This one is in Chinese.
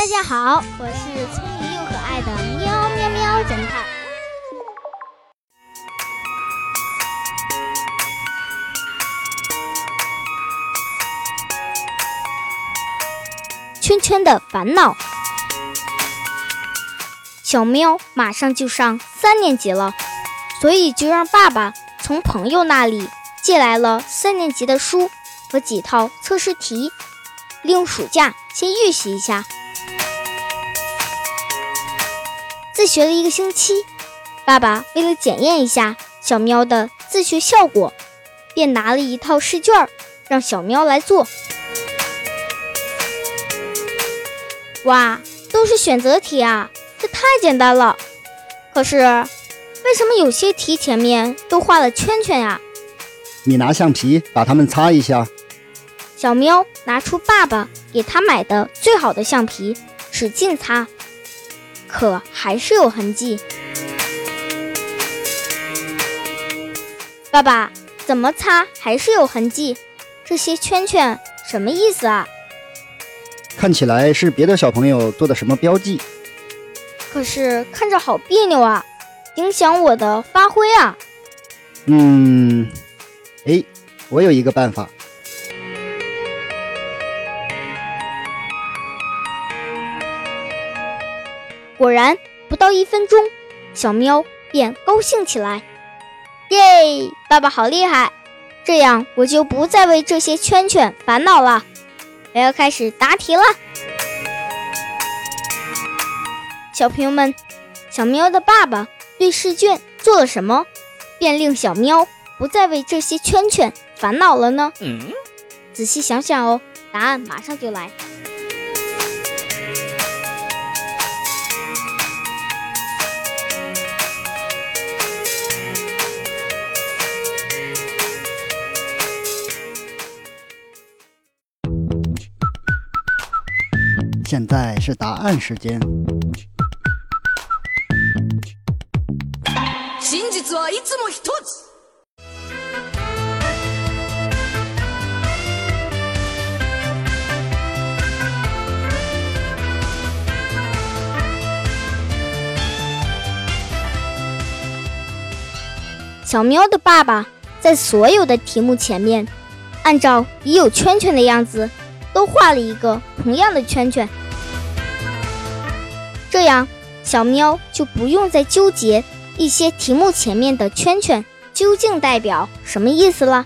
大家好，我是聪明又可爱的喵喵喵侦探。圈圈的烦恼。小喵马上就上三年级了，所以就让爸爸从朋友那里借来了三年级的书和几套测试题，利用暑假先预习一下。自学了一个星期，爸爸为了检验一下小喵的自学效果，便拿了一套试卷让小喵来做。哇，都是选择题啊！这太简单了，可是为什么有些题前面都画了圈圈呀？你拿橡皮把它们擦一下。小喵拿出爸爸给他买的最好的橡皮，使劲擦，可还是有痕迹。爸爸，怎么擦还是有痕迹？这些圈圈什么意思啊？看起来是别的小朋友做的什么标记。可是看着好别扭啊，影响我的发挥啊。嗯，哎，我有一个办法。果然，不到一分钟，小喵便高兴起来。耶，爸爸好厉害！这样我就不再为这些圈圈烦恼了。我要开始答题了。小朋友们，小喵的爸爸对试卷做了什么，便令小喵不再为这些圈圈烦恼了呢？嗯，仔细想想哦，答案马上就来。现在是答案时间。小喵的爸爸在所有的题目前面，按照已有圈圈的样子，都画了一个同样的圈圈。这样，小喵就不用再纠结一些题目前面的圈圈究竟代表什么意思了。